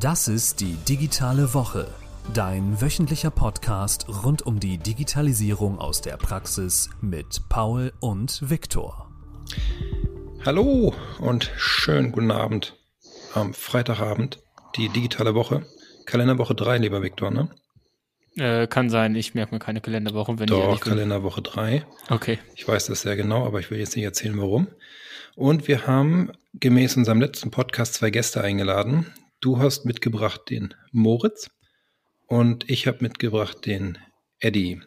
Das ist die digitale Woche, dein wöchentlicher Podcast rund um die Digitalisierung aus der Praxis mit Paul und Viktor. Hallo und schönen guten Abend am Freitagabend, die digitale Woche. Kalenderwoche 3, lieber Viktor, ne? Äh, kann sein, ich merke mir keine Kalenderwoche, wenn Doch, ich Kalenderwoche 3. Okay. Ich weiß das sehr genau, aber ich will jetzt nicht erzählen, warum. Und wir haben gemäß unserem letzten Podcast zwei Gäste eingeladen. Du hast mitgebracht den Moritz und ich habe mitgebracht den Eddie.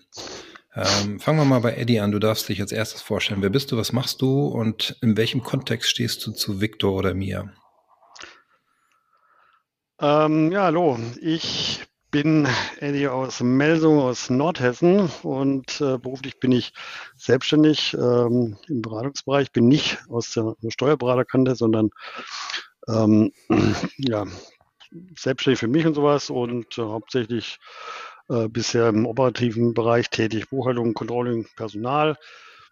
Ähm, fangen wir mal bei Eddie an. Du darfst dich als erstes vorstellen. Wer bist du, was machst du und in welchem Kontext stehst du zu Victor oder mir? Ähm, ja, hallo. Ich bin Eddie aus Melsung aus Nordhessen und äh, beruflich bin ich selbstständig ähm, im Beratungsbereich. Bin nicht aus der Steuerberaterkante, sondern ähm, ja, selbstständig für mich und sowas und äh, hauptsächlich äh, bisher im operativen Bereich tätig, Buchhaltung, Controlling, Personal.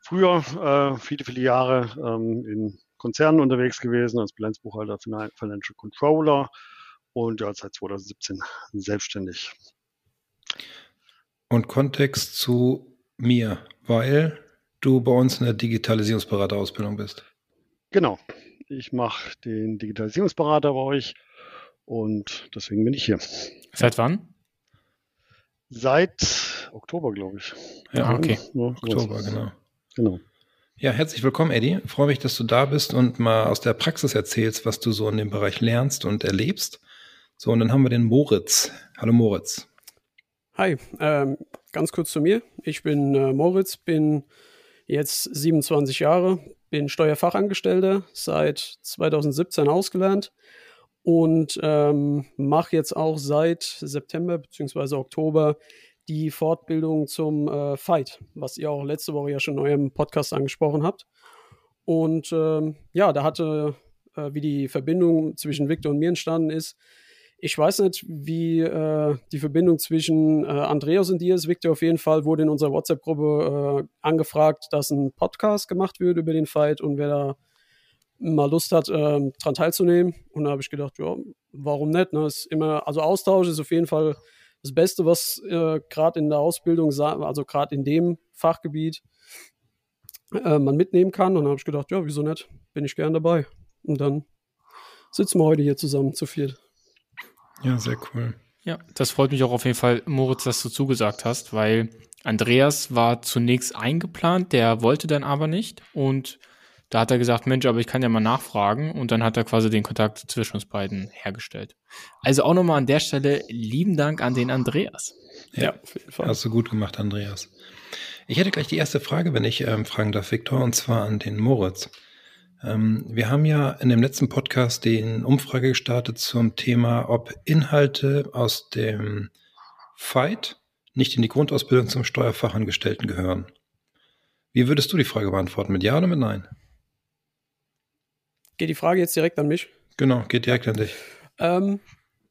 Früher äh, viele, viele Jahre ähm, in Konzernen unterwegs gewesen, als Bilanzbuchhalter, Financial Controller und ja, seit 2017 selbstständig. Und Kontext zu mir, weil du bei uns in der Digitalisierungsberaterausbildung bist. Genau. Ich mache den Digitalisierungsberater bei euch und deswegen bin ich hier. Seit wann? Seit Oktober, glaube ich. Ja, okay. Ja, Oktober, genau. Genau. Ja, herzlich willkommen, Eddie. Ich freue mich, dass du da bist und mal aus der Praxis erzählst, was du so in dem Bereich lernst und erlebst. So, und dann haben wir den Moritz. Hallo Moritz. Hi, ähm, ganz kurz zu mir. Ich bin äh, Moritz, bin jetzt 27 Jahre, bin Steuerfachangestellter, seit 2017 ausgelernt und ähm, mache jetzt auch seit September bzw. Oktober die Fortbildung zum äh, Fight, was ihr auch letzte Woche ja schon in eurem Podcast angesprochen habt. Und ähm, ja, da hatte, äh, wie die Verbindung zwischen Victor und mir entstanden ist, ich weiß nicht, wie äh, die Verbindung zwischen äh, Andreas und dir ist. Victor auf jeden Fall wurde in unserer WhatsApp-Gruppe äh, angefragt, dass ein Podcast gemacht wird über den Fight und wer da mal Lust hat, äh, dran teilzunehmen. Und da habe ich gedacht, ja, warum nicht? Ne? Ist immer, also Austausch ist auf jeden Fall das Beste, was äh, gerade in der Ausbildung, also gerade in dem Fachgebiet, äh, man mitnehmen kann. Und da habe ich gedacht, ja, wieso nicht? Bin ich gern dabei. Und dann sitzen wir heute hier zusammen zu viert. Ja, sehr cool. Ja, das freut mich auch auf jeden Fall, Moritz, dass du zugesagt hast, weil Andreas war zunächst eingeplant, der wollte dann aber nicht und da hat er gesagt, Mensch, aber ich kann ja mal nachfragen und dann hat er quasi den Kontakt zwischen uns beiden hergestellt. Also auch nochmal an der Stelle lieben Dank an den Andreas. Ja, auf jeden Fall. Hast du gut gemacht, Andreas. Ich hätte gleich die erste Frage, wenn ich ähm, fragen darf, Viktor, und zwar an den Moritz. Ähm, wir haben ja in dem letzten Podcast den Umfrage gestartet zum Thema, ob Inhalte aus dem Fight nicht in die Grundausbildung zum Steuerfachangestellten gehören. Wie würdest du die Frage beantworten? Mit Ja oder mit Nein? Geht die Frage jetzt direkt an mich? Genau, geht direkt an dich. Ähm,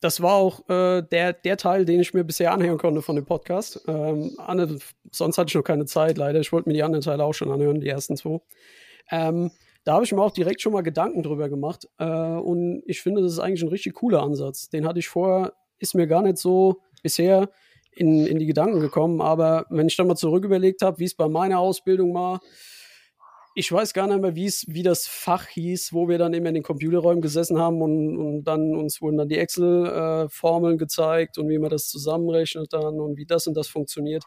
das war auch äh, der, der Teil, den ich mir bisher anhören konnte von dem Podcast. Ähm, Anne, sonst hatte ich noch keine Zeit, leider. Ich wollte mir die anderen Teile auch schon anhören, die ersten zwei. Ähm, da habe ich mir auch direkt schon mal Gedanken drüber gemacht. Äh, und ich finde, das ist eigentlich ein richtig cooler Ansatz. Den hatte ich vorher, ist mir gar nicht so bisher in, in die Gedanken gekommen. Aber wenn ich dann mal zurück überlegt habe, wie es bei meiner Ausbildung war, ich weiß gar nicht mehr, wie das Fach hieß, wo wir dann immer in den Computerräumen gesessen haben und, und dann uns wurden dann die Excel-Formeln äh, gezeigt und wie man das zusammenrechnet dann und wie das und das funktioniert.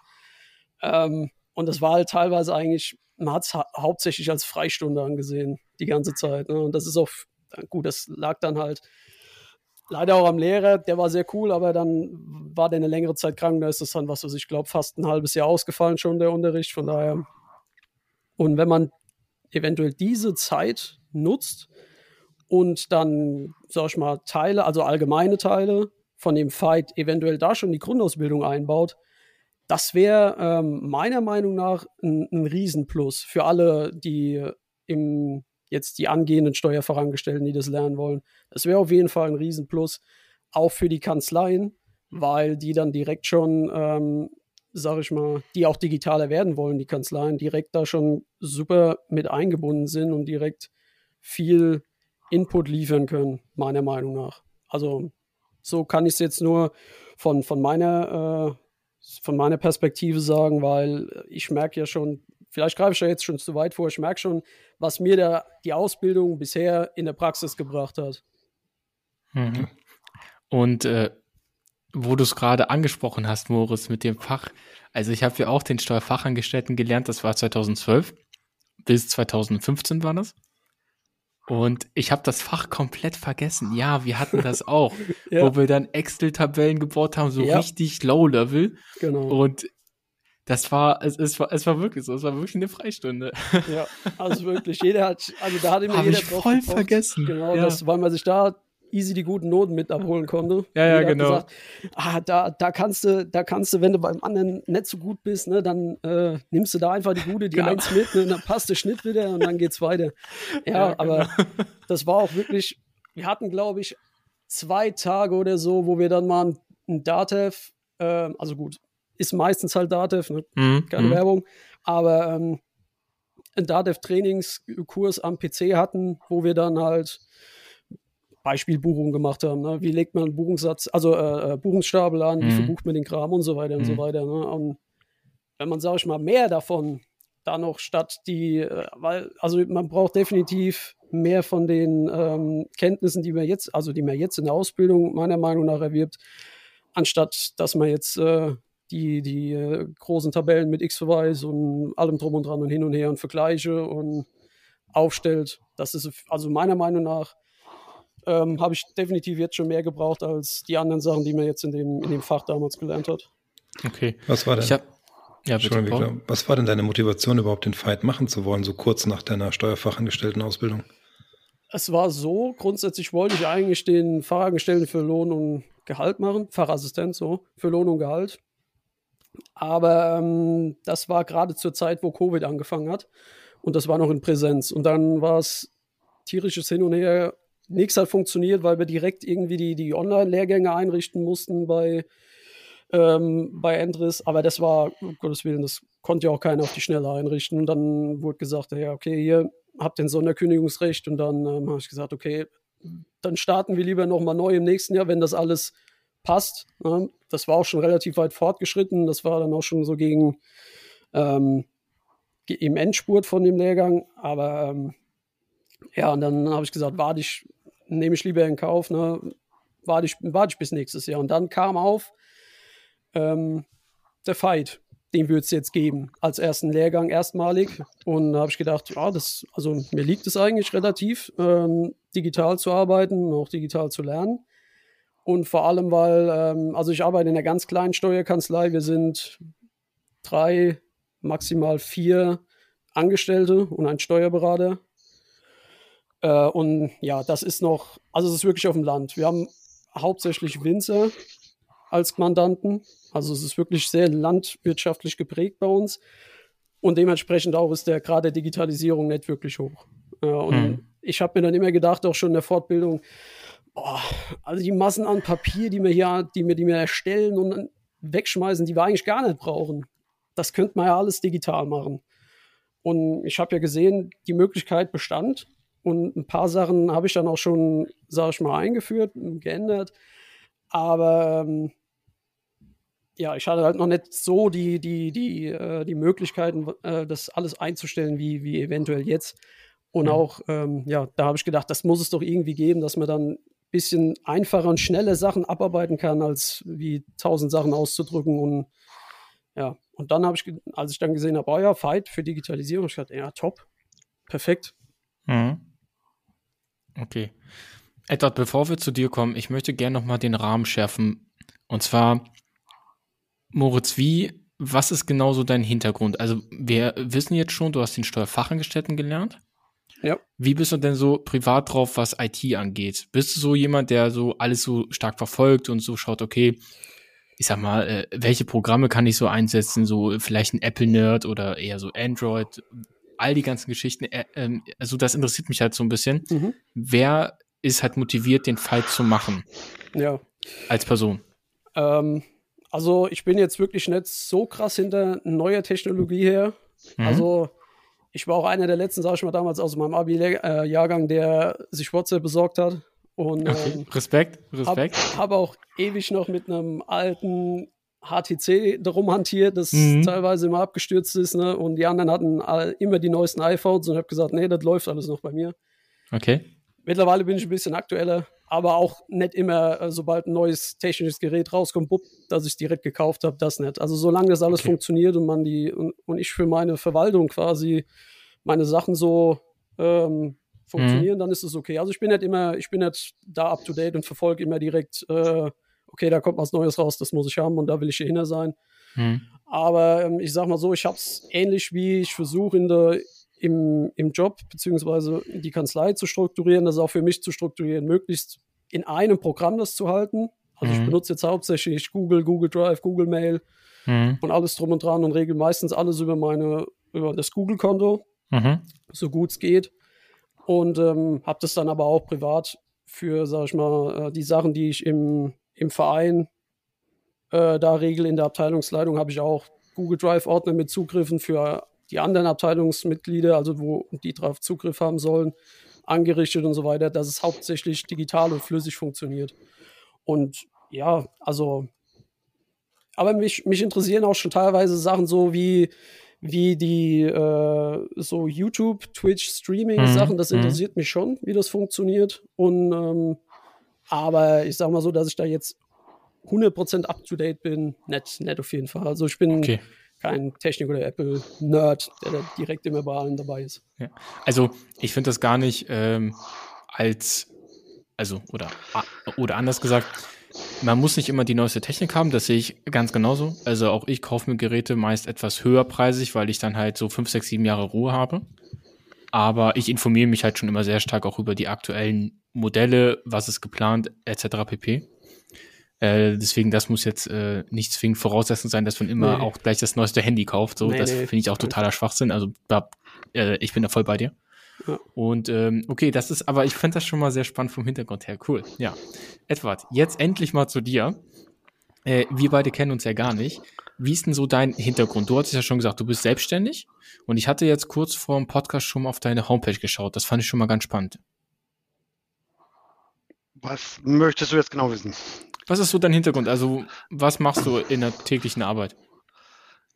Ähm, und das war halt teilweise eigentlich man hat es ha hauptsächlich als Freistunde angesehen, die ganze Zeit. Ne? Und das ist auch, gut, das lag dann halt leider auch am Lehrer, der war sehr cool, aber dann war der eine längere Zeit krank, da ist das dann, was weiß ich glaube, fast ein halbes Jahr ausgefallen schon, der Unterricht, von daher. Und wenn man eventuell diese Zeit nutzt und dann, sag ich mal, Teile, also allgemeine Teile von dem Fight eventuell da schon die Grundausbildung einbaut, das wäre ähm, meiner Meinung nach ein, ein Riesenplus für alle, die im, jetzt die angehenden Steuerfachangestellten, die das lernen wollen. Das wäre auf jeden Fall ein Riesenplus, auch für die Kanzleien, weil die dann direkt schon, ähm, sag ich mal, die auch digitaler werden wollen, die Kanzleien, direkt da schon super mit eingebunden sind und direkt viel Input liefern können, meiner Meinung nach. Also So kann ich es jetzt nur von, von meiner äh, von meiner Perspektive sagen, weil ich merke ja schon, vielleicht greife ich ja jetzt schon zu weit vor, ich merke schon, was mir da die Ausbildung bisher in der Praxis gebracht hat. Mhm. Und äh, wo du es gerade angesprochen hast, Moritz, mit dem Fach, also ich habe ja auch den Steuerfachangestellten gelernt, das war 2012 bis 2015 war das. Und ich habe das Fach komplett vergessen. Ja, wir hatten das auch, ja. wo wir dann Excel-Tabellen gebaut haben, so ja. richtig Low-Level. Genau. Und das war es, es war, es war wirklich so, es war wirklich eine Freistunde. Ja, also wirklich, jeder hat, also da hat immer Hab jeder ich voll vergessen. Genau, ja. das, weil man sich da easy die guten Noten mit abholen konnte. Ja, ja, genau. Gesagt, ah, da, da kannst du, da kannst du, wenn du beim anderen nicht so gut bist, ne, dann äh, nimmst du da einfach die gute, die genau. Eins mit, ne, dann passt der Schnitt wieder und dann geht's weiter. Ja, ja aber genau. das war auch wirklich, wir hatten, glaube ich, zwei Tage oder so, wo wir dann mal ein Datev, äh, also gut, ist meistens halt Datev, ne? mhm. keine mhm. Werbung, aber ähm, ein Datev-Trainingskurs am PC hatten, wo wir dann halt Beispielbuchungen gemacht haben. Ne? Wie legt man einen Buchungssatz, also äh, äh Buchungsstapel an, mhm. wie verbucht man den Kram und so weiter mhm. und so mhm. weiter. Ne? Und wenn man, sage ich mal, mehr davon da noch statt die, äh, weil, also man braucht definitiv mehr von den ähm, Kenntnissen, die man jetzt, also die man jetzt in der Ausbildung meiner Meinung nach erwirbt, anstatt dass man jetzt äh, die, die äh, großen Tabellen mit X-Verweis und allem drum und dran und hin und her und Vergleiche und aufstellt. Das ist also meiner Meinung nach ähm, habe ich definitiv jetzt schon mehr gebraucht als die anderen Sachen, die man jetzt in dem, in dem Fach damals gelernt hat. Okay. Was war denn? Ich hab, ja, bitte, was war denn deine Motivation, überhaupt den Fight machen zu wollen, so kurz nach deiner Steuerfachangestelltenausbildung? Es war so, grundsätzlich wollte ich eigentlich den Fachangestellten für Lohn und Gehalt machen, Fachassistent so, für Lohn und Gehalt. Aber ähm, das war gerade zur Zeit, wo Covid angefangen hat. Und das war noch in Präsenz. Und dann war es tierisches Hin und Her, nichts hat funktioniert, weil wir direkt irgendwie die, die Online-Lehrgänge einrichten mussten bei, ähm, bei Endris. Aber das war, um Gottes Willen, das konnte ja auch keiner auf die Schnelle einrichten. Und dann wurde gesagt, ja, okay, ihr habt den Sonderkündigungsrecht. Und dann ähm, habe ich gesagt, okay, dann starten wir lieber nochmal neu im nächsten Jahr, wenn das alles passt. Ne? Das war auch schon relativ weit fortgeschritten. Das war dann auch schon so gegen ähm, im Endspurt von dem Lehrgang. Aber ähm, ja, und dann habe ich gesagt, warte ich nehme ich lieber in Kauf, ne? warte, ich, warte ich bis nächstes Jahr. Und dann kam auf ähm, der Fight, den würde es jetzt geben, als ersten Lehrgang erstmalig. Und da habe ich gedacht, ja, das, also mir liegt es eigentlich relativ, ähm, digital zu arbeiten, auch digital zu lernen. Und vor allem, weil, ähm, also ich arbeite in einer ganz kleinen Steuerkanzlei, wir sind drei, maximal vier Angestellte und ein Steuerberater. Äh, und ja, das ist noch, also es ist wirklich auf dem Land. Wir haben hauptsächlich Winzer als Mandanten. Also es ist wirklich sehr landwirtschaftlich geprägt bei uns. Und dementsprechend auch ist der Grad der Digitalisierung nicht wirklich hoch. Äh, und hm. ich habe mir dann immer gedacht, auch schon in der Fortbildung, boah, also die Massen an Papier, die wir hier, die wir, die wir erstellen und wegschmeißen, die wir eigentlich gar nicht brauchen. Das könnte man ja alles digital machen. Und ich habe ja gesehen, die Möglichkeit bestand. Und ein paar Sachen habe ich dann auch schon, sage ich mal, eingeführt, geändert. Aber ähm, ja, ich hatte halt noch nicht so die, die, die, äh, die Möglichkeiten, äh, das alles einzustellen, wie, wie eventuell jetzt. Und mhm. auch, ähm, ja, da habe ich gedacht, das muss es doch irgendwie geben, dass man dann ein bisschen einfacher und schneller Sachen abarbeiten kann, als wie tausend Sachen auszudrücken. Und ja, und dann habe ich, als ich dann gesehen habe, oh ja, Fight für Digitalisierung, ich dachte, ja, top, perfekt. Mhm. Okay. Edward, bevor wir zu dir kommen, ich möchte gerne nochmal den Rahmen schärfen. Und zwar, Moritz, wie, was ist genau so dein Hintergrund? Also, wir wissen jetzt schon, du hast den Steuerfachangestellten gelernt. Ja. Wie bist du denn so privat drauf, was IT angeht? Bist du so jemand, der so alles so stark verfolgt und so schaut, okay, ich sag mal, äh, welche Programme kann ich so einsetzen? So vielleicht ein Apple-Nerd oder eher so Android? All die ganzen Geschichten, äh, äh, also das interessiert mich halt so ein bisschen. Mhm. Wer ist halt motiviert, den Fight zu machen? Ja. Als Person. Ähm, also ich bin jetzt wirklich nicht so krass hinter neuer Technologie her. Mhm. Also ich war auch einer der letzten, sag ich mal, damals aus meinem Abi-Jahrgang, der sich WhatsApp besorgt hat Und, okay. ähm, Respekt, Respekt. Habe hab auch ewig noch mit einem alten HTC darum hantiert, das Mhm. teilweise immer abgestürzt ist. Ne? Und die anderen hatten immer die neuesten iPhones und habe gesagt, nee, das läuft alles noch bei mir. Okay. Mittlerweile bin ich ein bisschen aktueller, aber auch nicht immer, äh, sobald ein neues technisches Gerät rauskommt, bupp, dass ich direkt gekauft habe, das nicht. Also solange das alles Okay. funktioniert und man die und, und ich für meine Verwaltung quasi meine Sachen so ähm, funktionieren, dann ist es okay. Also ich bin nicht immer, ich bin nicht da up to date und verfolge immer direkt, äh, okay, da kommt was Neues raus, das muss ich haben und da will ich hinter sein. Hm. Aber ähm, ich sag mal so, ich habe es ähnlich wie ich versuche in der im, im Job beziehungsweise die Kanzlei zu strukturieren, das auch für mich zu strukturieren, möglichst in einem Programm das zu halten. Also ich Mhm. benutze jetzt hauptsächlich Google, Google Drive, Google Mail Hm. und alles drum und dran und regel meistens alles über meine über das Google-Konto, Mhm. so gut es geht. Und ähm, habe das dann aber auch privat für, sag ich mal, äh, die Sachen, die ich im, im Verein äh, da regel in der Abteilungsleitung, habe ich auch Google Drive-Ordner mit Zugriffen für die anderen Abteilungsmitglieder, also wo die drauf Zugriff haben sollen, angerichtet und so weiter, dass es hauptsächlich digital und flüssig funktioniert. Und ja, also, aber mich, mich interessieren auch schon teilweise Sachen so wie, wie die äh, so YouTube, Twitch, Streaming-Sachen, das Mhm, mhm. interessiert mich schon, wie das funktioniert. Und ähm, aber ich sag mal so, dass ich da jetzt 100% up to date bin, nicht, nicht auf jeden Fall. Also ich bin Okay. kein Technik- oder Apple-Nerd, der da direkt immer bei allen dabei ist. Ja. Also ich finde das gar nicht ähm, als, also, oder, oder anders gesagt, man muss nicht immer die neueste Technik haben, das sehe ich ganz genauso. Also auch ich kaufe mir Geräte meist etwas höherpreisig, weil ich dann halt so fünf, sechs, sieben Jahre Ruhe habe. Aber ich informiere mich halt schon immer sehr stark auch über die aktuellen Modelle, was ist geplant, etc. pp. Äh, deswegen, das muss jetzt äh, nicht zwingend Voraussetzung sein, dass man immer Nee. auch gleich das neueste Handy kauft. So, Nee, das nee. finde ich auch totaler Schwachsinn. Also da, äh, ich bin da voll bei dir. Ja. Und ähm, okay, das ist, aber ich fände das schon mal sehr spannend vom Hintergrund her. Cool. Ja. Edward, jetzt endlich mal zu dir. Äh, wir beide kennen uns ja gar nicht. Wie ist denn so dein Hintergrund? Du hattest ja schon gesagt, du bist selbstständig. Und ich hatte jetzt kurz vor dem Podcast schon mal auf deine Homepage geschaut. Das fand ich schon mal ganz spannend. Was möchtest du jetzt genau wissen? Was ist so dein Hintergrund? Also, was machst du in der täglichen Arbeit?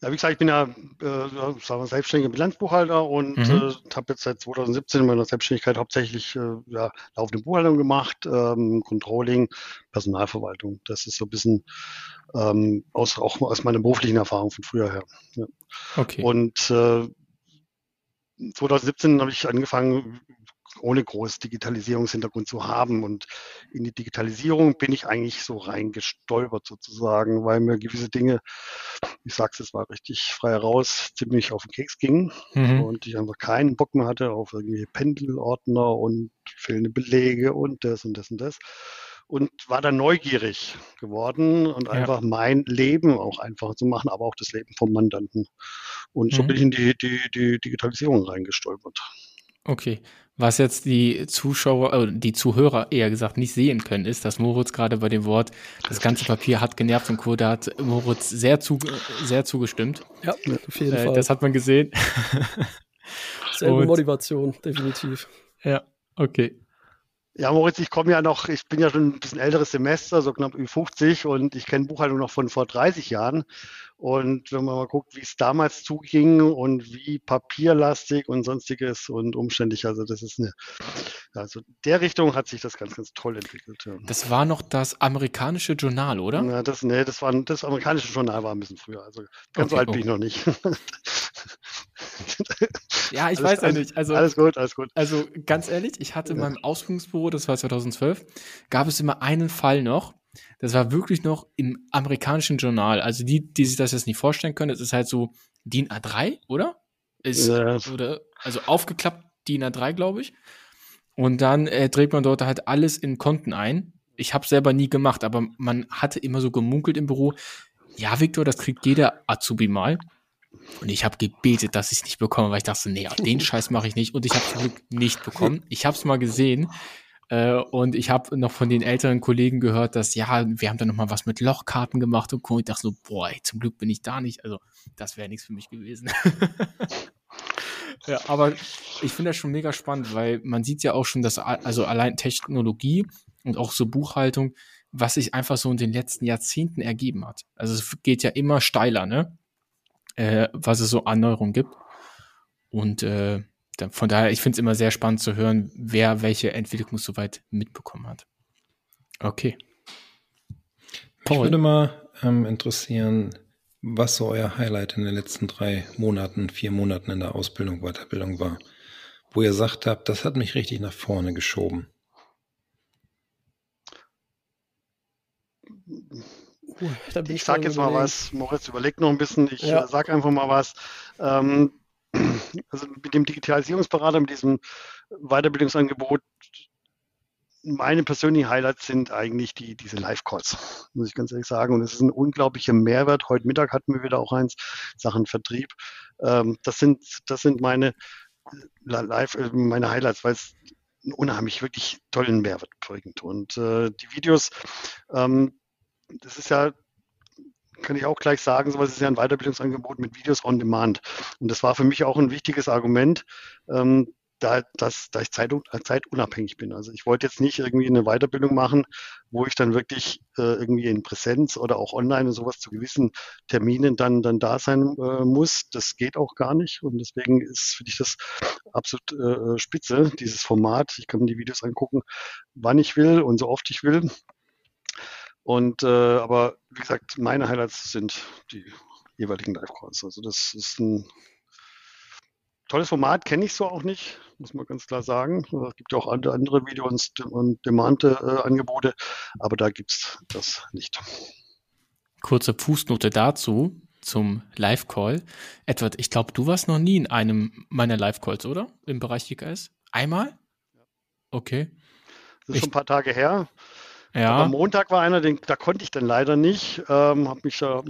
Ja, wie gesagt, ich bin ja äh, selbstständiger Bilanzbuchhalter und Mhm. äh, habe jetzt seit 2017 in meiner Selbstständigkeit hauptsächlich äh, ja, laufende Buchhaltung gemacht, ähm, Controlling, Personalverwaltung. Das ist so ein bisschen ähm, aus, auch aus meiner beruflichen Erfahrung von früher her. Ja. Okay. Und äh, 2017 habe ich angefangen, ohne groß Digitalisierungshintergrund zu haben. Und in die Digitalisierung bin ich eigentlich so reingestolpert sozusagen, weil mir gewisse Dinge, ich sag's jetzt mal richtig frei heraus, ziemlich auf den Keks gingen Mhm. und ich einfach keinen Bock mehr hatte auf irgendwie Pendelordner und fehlende Belege und das und das und das. Und war dann neugierig geworden und Ja. einfach mein Leben auch einfacher zu machen, aber auch das Leben vom Mandanten. Und so Mhm. bin ich in die, die, die Digitalisierung reingestolpert. Okay. Was jetzt die Zuschauer, äh, die Zuhörer eher gesagt nicht sehen können, ist, dass Moritz gerade bei dem Wort, das ganze Papier hat genervt und Co., da hat Moritz sehr, zu, sehr zugestimmt. Ja, auf jeden Äh, Fall. das hat man gesehen. Selbe Motivation, definitiv. ja, okay. Ja, Moritz, ich komme ja noch, ich bin ja schon ein bisschen älteres Semester, so knapp über 50 und ich kenne Buchhaltung noch von vor 30 Jahren. Und wenn man mal guckt, wie es damals zuging und wie papierlastig und sonstiges und umständlich, also das ist eine, also der Richtung hat sich das ganz, ganz toll entwickelt. Ja. Das war noch das amerikanische Journal, oder? Ja, das, nee, das war das amerikanische Journal war ein bisschen früher. Also ganz so Okay, alt oh. bin ich noch nicht. Ja, ich Alles- weiß ja alles- nicht. Also, alles gut, alles gut. also ganz ehrlich, ich hatte in Ja. meinem Ausbildungsbüro, das war 2012, gab es immer einen Fall noch. Das war wirklich noch im amerikanischen Journal. Also die, die sich das jetzt nicht vorstellen können, das ist halt so DIN A3, oder? Ist, Ja. oder also aufgeklappt DIN A3, glaube ich. Und dann äh, trägt man dort halt alles in Konten ein. Ich habe selber nie gemacht, aber man hatte immer so gemunkelt im Büro, ja, Victor, das kriegt jeder Azubi mal. Und ich habe gebetet, dass ich es nicht bekomme, weil ich dachte, nee, den Scheiß mache ich nicht. Und ich habe zum Glück nicht bekommen. Ich habe es mal gesehen. Äh, und ich habe noch von den älteren Kollegen gehört, dass, ja, wir haben da noch mal was mit Lochkarten gemacht und. Ich dachte so, boah, ey, zum Glück bin ich da nicht. Also, das wäre nichts für mich gewesen. ja, aber ich finde das schon mega spannend, weil man sieht ja auch schon, dass also allein Technologie und auch so Buchhaltung, was sich einfach so in den letzten Jahrzehnten ergeben hat. Also es geht ja immer steiler, ne? Äh, was es so Anneuerungen gibt. Und äh, von daher, ich finde es immer sehr spannend zu hören, wer welche Entwicklung soweit mitbekommen hat. Okay. Paul. Mich würde mal ähm, interessieren, was so euer Highlight in den letzten drei Monaten, vier Monaten in der Ausbildung, Weiterbildung war. Wo ihr sagt habt, das hat mich richtig nach vorne geschoben. Ich sage jetzt mal was, Moritz überlegt noch ein bisschen, ich ja. Äh, sage einfach mal was. Ähm, also mit dem Digitalisierungsberater, mit diesem Weiterbildungsangebot, meine persönlichen Highlights sind eigentlich die, diese Live-Calls, muss ich ganz ehrlich sagen. Und es ist ein unglaublicher Mehrwert. Heute Mittag hatten wir wieder auch eins, Sachen Vertrieb. Ähm, das sind, das sind meine Live, äh, meine Highlights, weil es einen unheimlich wirklich tollen Mehrwert bringt. Und äh, die Videos, ähm, das ist ja kann ich auch gleich sagen, sowas ist ja ein Weiterbildungsangebot mit Videos on Demand. Und das war für mich auch ein wichtiges Argument, ähm, da, dass, da ich zeit, zeitunabhängig bin. Also ich wollte jetzt nicht irgendwie eine Weiterbildung machen, wo ich dann wirklich äh, irgendwie in Präsenz oder auch online und sowas zu gewissen Terminen dann, dann da sein äh, muss. Das geht auch gar nicht. Und deswegen ist für dich das absolut äh, spitze, dieses Format. Ich kann mir die Videos angucken, wann ich will und so oft ich will. Und äh, aber wie gesagt, meine Highlights sind die jeweiligen Live-Calls. Also das ist ein tolles Format, kenne ich so auch nicht, muss man ganz klar sagen. Es gibt ja auch andere Video- und Demand-Angebote, aber da gibt es das nicht. Kurze Fußnote dazu zum Live-Call. Edward, ich glaube, du warst noch nie in einem meiner Live-Calls, oder? Im Bereich GKS? Einmal? Okay. Das ist ich, schon ein paar Tage her. Ja. Aber am Montag war einer, den, da konnte ich dann leider nicht. Ähm, hab mich da,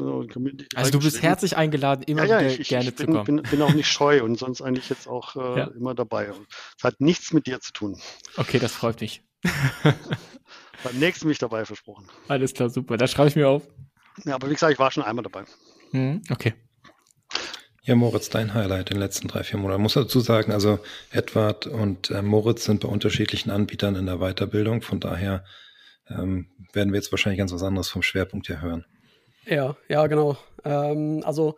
also du bist herzlich eingeladen, immer ja, ja, ich, gerne ich bin, zu kommen. Bin, bin auch nicht scheu und sonst eigentlich jetzt auch äh, ja. immer dabei. Es hat nichts mit dir zu tun. Okay, das freut mich. Beim nächsten bin ich dabei, versprochen. Alles klar, super. Da schreibe ich mir auf. Ja, aber wie gesagt, ich war schon einmal dabei. Hm, okay. Ja, Moritz, dein Highlight in den letzten drei, vier Monaten. Ich muss dazu sagen, also Edward und äh, Moritz sind bei unterschiedlichen Anbietern in der Weiterbildung. Von daher ähm, werden wir jetzt wahrscheinlich ganz was anderes vom Schwerpunkt her hören. Ja, ja, genau. Ähm, also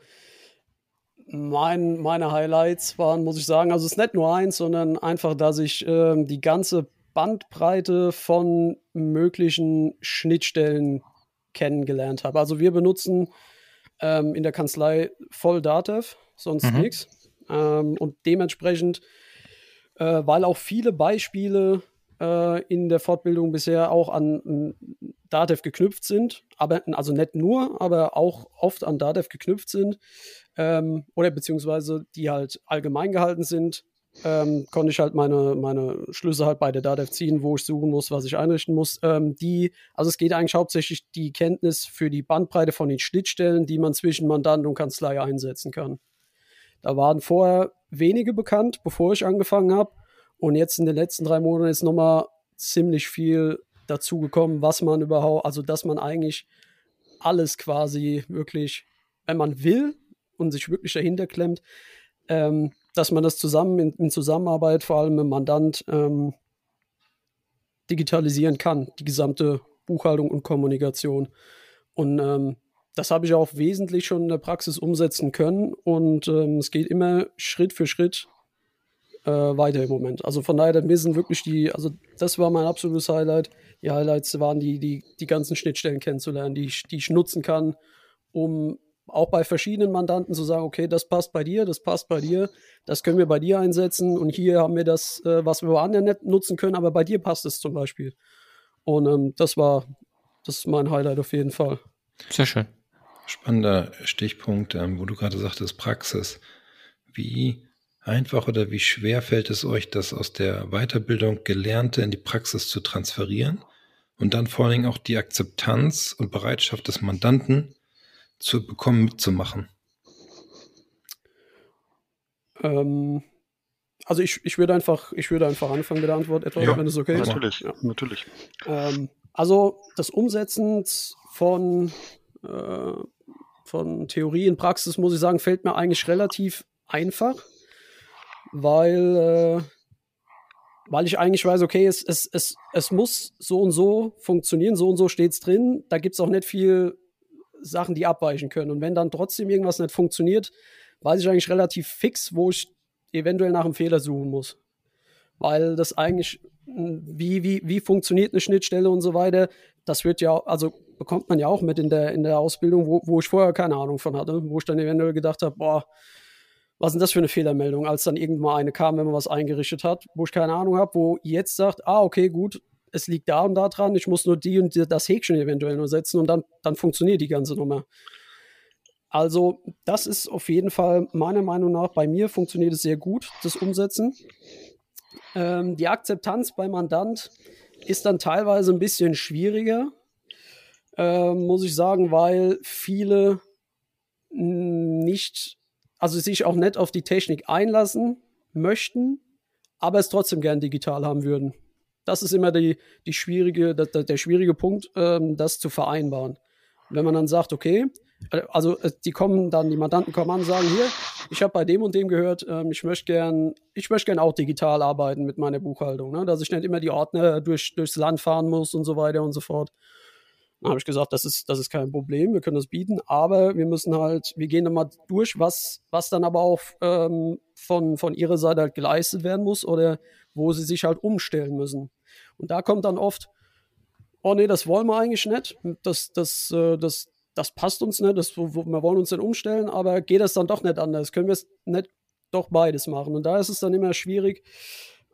mein, meine Highlights waren, muss ich sagen, also es ist nicht nur eins, sondern einfach, dass ich ähm, die ganze Bandbreite von möglichen Schnittstellen kennengelernt habe. Also wir benutzen ähm, in der Kanzlei voll Datev, sonst mhm. nichts. Ähm, und dementsprechend, äh, weil auch viele Beispiele äh, in der Fortbildung bisher auch an, an Datev geknüpft sind, aber also nicht nur, aber auch oft an Datev geknüpft sind ähm, oder beziehungsweise die halt allgemein gehalten sind, ähm, konnte ich halt meine, meine Schlüsse halt bei der Datev ziehen, wo ich suchen muss, was ich einrichten muss. Ähm, die, also es geht eigentlich hauptsächlich die Kenntnis für die Bandbreite von den Schnittstellen, die man zwischen Mandant und Kanzlei einsetzen kann. Da waren vorher wenige bekannt, bevor ich angefangen habe. Und jetzt in den letzten drei Monaten ist nochmal ziemlich viel dazugekommen, was man überhaupt, also dass man eigentlich alles quasi wirklich, wenn man will und sich wirklich dahinter klemmt, ähm, dass man das zusammen in, in, Zusammenarbeit, vor allem dem Mandant, ähm, digitalisieren kann, die gesamte Buchhaltung und Kommunikation. Und ähm, das habe ich auch wesentlich schon in der Praxis umsetzen können und ähm, es geht immer Schritt für Schritt äh, weiter im Moment. Also von daher, mir sind wirklich die, also das war mein absolutes Highlight. Die Highlights waren die, die, die ganzen Schnittstellen kennenzulernen, die ich, die ich nutzen kann, um auch bei verschiedenen Mandanten zu sagen, okay, das passt bei dir, das passt bei dir, das können wir bei dir einsetzen und hier haben wir das, äh, was wir bei anderen nicht nutzen können, aber bei dir passt es zum Beispiel. Und ähm, das war, das ist mein Highlight auf jeden Fall. Sehr schön. Spannender Stichpunkt, ähm, wo du gerade sagtest, Praxis. Wie einfach oder wie schwer fällt es euch, das aus der Weiterbildung Gelernte in die Praxis zu transferieren und dann vor allen Dingen auch die Akzeptanz und Bereitschaft des Mandanten zu bekommen, mitzumachen? Ähm, also ich, ich würde einfach, ich würde einfach anfangen mit der Antwort etwas, ja, wenn es okay ist. Natürlich, ja. natürlich. Ähm, also das Umsetzen von, äh, von Theorie in Praxis, muss ich sagen, fällt mir eigentlich relativ einfach weil äh, weil ich eigentlich weiß, okay, es, es, es, es muss so und so funktionieren, so und so steht es drin. Da gibt es auch nicht viel Sachen, die abweichen können. Und wenn dann trotzdem irgendwas nicht funktioniert, weiß ich eigentlich relativ fix, wo ich eventuell nach einem Fehler suchen muss. Weil das eigentlich, hm, wie, wie, wie funktioniert eine Schnittstelle und so weiter, das wird ja, also bekommt man ja auch mit in der, in der Ausbildung, wo, wo ich vorher keine Ahnung von hatte, wo ich dann eventuell gedacht habe, boah, was ist das für eine Fehlermeldung, als dann irgendwann eine kam, wenn man was eingerichtet hat, wo ich keine Ahnung habe, wo jetzt sagt, ah, okay, gut, es liegt da und da dran, ich muss nur die und die, das Häkchen eventuell nur setzen und dann, dann funktioniert die ganze Nummer. Also, das ist auf jeden Fall meiner Meinung nach, bei mir funktioniert es sehr gut, das Umsetzen. Ähm, die Akzeptanz beim Mandant ist dann teilweise ein bisschen schwieriger, äh, muss ich sagen, weil viele nicht also sich auch nicht auf die Technik einlassen möchten, aber es trotzdem gern digital haben würden. Das ist immer die, die schwierige, der, der schwierige Punkt, ähm, das zu vereinbaren. Wenn man dann sagt, okay, äh, also äh, die kommen dann, die Mandanten kommen an und sagen, hier, ich habe bei dem und dem gehört, ähm, ich möchte gern, ich möchte gern auch digital arbeiten mit meiner Buchhaltung, ne? dass ich nicht immer die Ordner durch, durchs Land fahren muss und so weiter und so fort. Dann habe ich gesagt, das ist, das ist kein Problem, wir können das bieten, aber wir müssen halt, wir gehen dann mal durch, was, was dann aber auch ähm, von, von ihrer Seite halt geleistet werden muss oder wo sie sich halt umstellen müssen. Und da kommt dann oft, oh nee, das wollen wir eigentlich nicht, das, das, äh, das, das passt uns nicht, das, wir wollen uns dann umstellen, aber geht das dann doch nicht anders? Können wir es nicht doch beides machen? Und da ist es dann immer schwierig,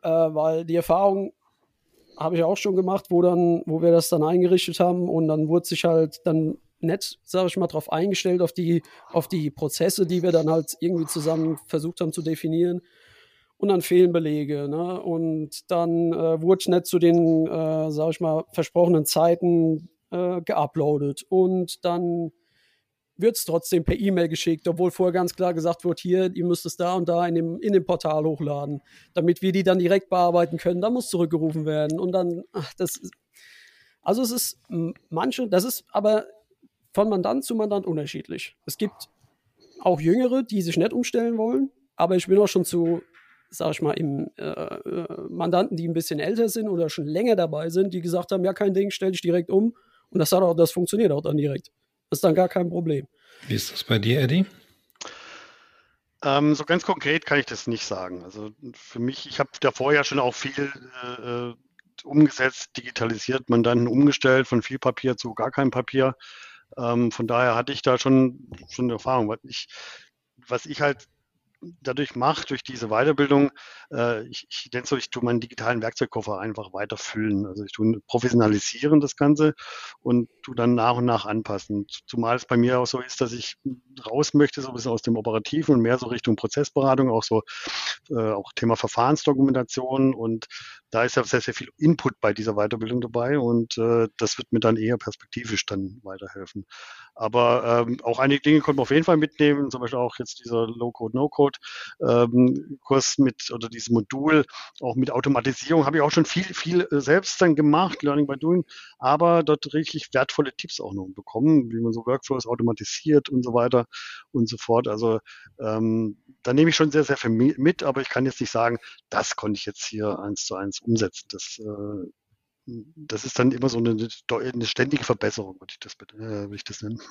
äh, weil die Erfahrung habe ich auch schon gemacht, wo dann, wo wir das dann eingerichtet haben und dann wurde sich halt dann nett, sage ich mal, darauf eingestellt, auf die, auf die Prozesse, die wir dann halt irgendwie zusammen versucht haben zu definieren. Und dann fehlen Belege. Ne? Und dann äh, wurde nicht zu den, äh, sage ich mal, versprochenen Zeiten äh, geuploadet. Und dann wird es trotzdem per E-Mail geschickt, obwohl vorher ganz klar gesagt wird, hier, ihr müsst es da und da in dem, in dem Portal hochladen, damit wir die dann direkt bearbeiten können. Da muss zurückgerufen werden. Und dann, ach, das also es ist manche, das ist aber von Mandant zu Mandant unterschiedlich. Es gibt auch Jüngere, die sich nicht umstellen wollen, aber ich bin auch schon zu, sag ich mal, im äh, äh, Mandanten, die ein bisschen älter sind oder schon länger dabei sind, die gesagt haben, ja, kein Ding, stell dich direkt um. Und das hat auch, das funktioniert auch dann direkt. Das ist dann gar kein Problem. Wie ist das bei dir, Eddie? Ähm, so ganz konkret kann ich das nicht sagen. Also für mich, ich habe davor ja schon auch viel äh, umgesetzt, digitalisiert, Mandanten umgestellt, von viel Papier zu gar kein Papier. Ähm, von daher hatte ich da schon, schon Erfahrung. Was ich, was ich halt dadurch mache, durch diese Weiterbildung, äh, ich, ich denke so, ich tue meinen digitalen Werkzeugkoffer einfach weiter füllen. Also ich tue professionalisieren das Ganze und tue dann nach und nach anpassen. Zumal es bei mir auch so ist, dass ich raus möchte, so ein bisschen aus dem Operativen und mehr so Richtung Prozessberatung, auch so äh, auch Thema Verfahrensdokumentation und da ist ja sehr, sehr viel Input bei dieser Weiterbildung dabei und äh, das wird mir dann eher perspektivisch dann weiterhelfen. Aber ähm, auch einige Dinge konnte man auf jeden Fall mitnehmen, zum Beispiel auch jetzt dieser Low-Code, No-Code-Kurs ähm, mit oder dieses Modul, auch mit Automatisierung, habe ich auch schon viel, viel äh, selbst dann gemacht, Learning by Doing, aber dort richtig wertvolle Tipps auch noch bekommen, wie man so Workflows automatisiert und so weiter und so fort. Also ähm, da nehme ich schon sehr, sehr viel mit, aber ich kann jetzt nicht sagen, das konnte ich jetzt hier eins zu eins umsetzen. Das äh, das ist dann immer so eine, eine ständige Verbesserung, würde ich das, äh, würde ich das nennen.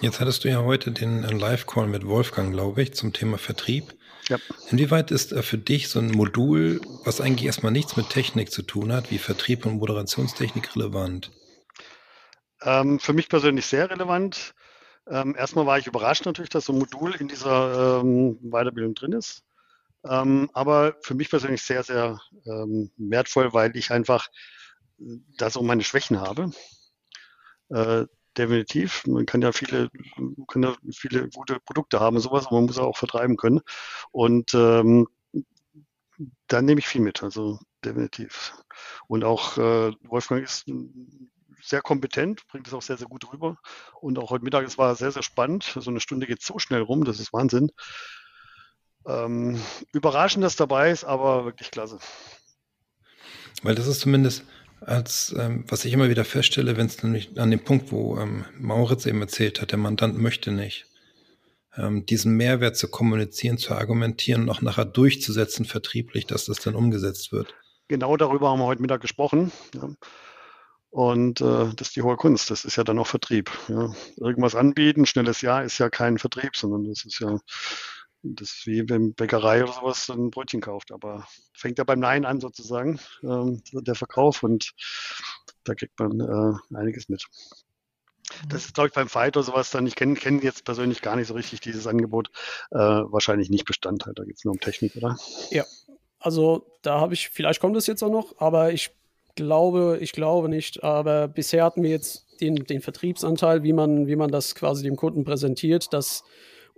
Jetzt hattest du ja heute den äh, Live-Call mit Wolfgang, glaube ich, zum Thema Vertrieb. Ja. Inwieweit ist äh, für dich so ein Modul, was eigentlich erstmal nichts mit Technik zu tun hat, wie Vertrieb und Moderationstechnik relevant? Ähm, für mich persönlich sehr relevant. Ähm, erstmal war ich überrascht natürlich, dass so ein Modul in dieser ähm, Weiterbildung drin ist. Ähm, aber für mich persönlich sehr, sehr ähm, wertvoll, weil ich einfach äh, da so meine Schwächen habe. Äh, definitiv. Man kann ja viele, kann ja viele gute Produkte haben und sowas, aber man muss auch vertreiben können. Und ähm, da nehme ich viel mit, also definitiv. Und auch äh, Wolfgang ist sehr kompetent, bringt es auch sehr, sehr gut rüber. Und auch heute Mittag, es war sehr, sehr spannend. So eine Stunde geht so schnell rum, das ist Wahnsinn ähm, Überraschendes dabei ist, aber wirklich klasse. Weil das ist zumindest als, ähm, was ich immer wieder feststelle, wenn es nämlich an dem Punkt, wo ähm, Mauritz eben erzählt hat, der Mandant möchte nicht, ähm, diesen Mehrwert zu kommunizieren, zu argumentieren und auch nachher durchzusetzen vertrieblich, dass das dann umgesetzt wird. genau darüber haben wir heute Mittag gesprochen. Ja. Und äh, das ist die hohe Kunst. Das ist ja dann auch Vertrieb. Ja. Irgendwas anbieten, schnelles Ja ist ja kein Vertrieb, sondern das ist ja das ist wie wenn Bäckerei oder sowas ein Brötchen kauft. Aber fängt ja beim Nein an sozusagen, ähm, der Verkauf. Und da kriegt man äh, einiges mit. Das ist, glaube ich, beim Fight oder sowas dann, ich kenne kenn jetzt persönlich gar nicht so richtig dieses Angebot, äh, wahrscheinlich nicht Bestandteil. Da geht es nur um Technik, oder? Ja, also da habe ich, vielleicht kommt es jetzt auch noch, aber ich glaube, ich glaube nicht. Aber bisher hatten wir jetzt den, den Vertriebsanteil, wie man, wie man das quasi dem Kunden präsentiert, das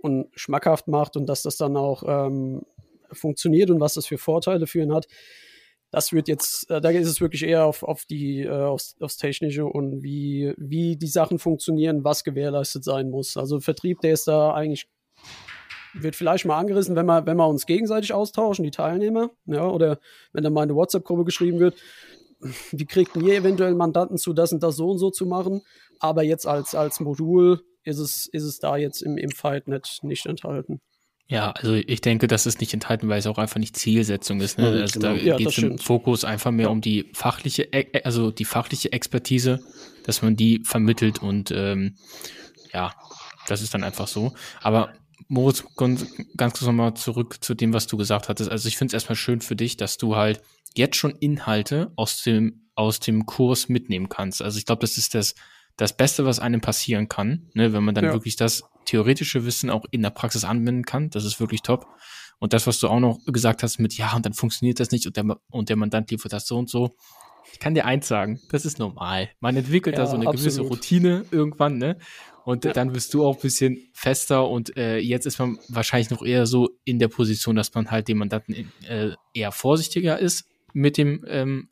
und schmackhaft macht und dass das dann auch ähm, funktioniert und was das für Vorteile für ihn hat das wird jetzt, äh, da ist es wirklich eher auf, auf die, äh, aufs, aufs Technische und wie, wie die Sachen funktionieren, was gewährleistet sein muss. Also Vertrieb, der ist da eigentlich, wird vielleicht mal angerissen, wenn wir, wenn wir uns gegenseitig austauschen, die Teilnehmer, ja, oder wenn dann mal eine WhatsApp-Gruppe geschrieben wird, wie kriegt ihr eventuell Mandanten zu, das und das so und so zu machen. Aber jetzt als, als Modul ist es, ist es da jetzt im, im Fight nicht, nicht enthalten. Ja, also ich denke, das ist nicht enthalten, weil es auch einfach nicht Zielsetzung ist. Ne? also genau. Da ja, geht es im Fokus einfach mehr ja. um die fachliche, e, also die fachliche Expertise, dass man die vermittelt und ähm, ja, das ist dann einfach so. Aber Moritz, ganz kurz nochmal zurück zu dem, was du gesagt hattest. Also ich finde es erstmal schön für dich, dass du halt jetzt schon Inhalte aus dem, aus dem Kurs mitnehmen kannst. Also ich glaube, das ist das, das Beste, was einem passieren kann, ne, wenn man dann ja. wirklich das theoretische Wissen auch in der Praxis anwenden kann. Das ist wirklich top. Und das, was du auch noch gesagt hast mit, ja, und dann funktioniert das nicht und der, und der Mandant liefert das so und so. Ich kann dir eins sagen, das ist normal. Man entwickelt ja, da so eine absolut. gewisse Routine irgendwann, ne? Und ja. dann wirst du auch ein bisschen fester und äh, jetzt ist man wahrscheinlich noch eher so in der Position, dass man halt dem Mandanten äh, eher vorsichtiger ist mit dem ähm,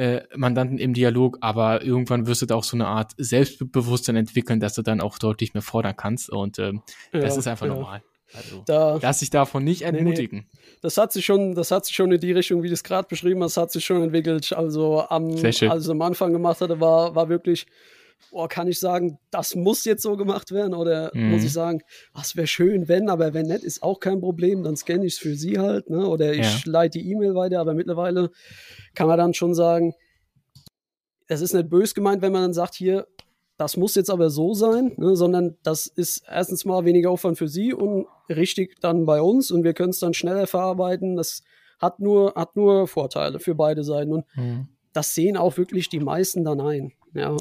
äh, Mandanten im Dialog, aber irgendwann wirst du da auch so eine Art Selbstbewusstsein entwickeln, dass du dann auch deutlich mehr fordern kannst und ähm, ja, das ist einfach ja. normal. Also da, lass dich davon nicht entmutigen. Nee, nee. Das hat sich schon, das hat sich schon in die Richtung, wie du es gerade beschrieben hast, hat sich schon entwickelt. Also am, als es am Anfang gemacht hatte, war, war wirklich, oh, kann ich sagen, das muss jetzt so gemacht werden? Oder mhm. muss ich sagen, was wäre schön, wenn, aber wenn nicht, ist auch kein Problem, dann scanne ich es für sie halt, ne? Oder ich ja. leite die E-Mail weiter, aber mittlerweile kann man dann schon sagen, es ist nicht bös gemeint, wenn man dann sagt, hier, das muss jetzt aber so sein, ne, sondern das ist erstens mal weniger Aufwand für Sie und richtig dann bei uns und wir können es dann schneller verarbeiten. Das hat nur, hat nur Vorteile für beide Seiten und mhm. das sehen auch wirklich die meisten dann ein. Ja.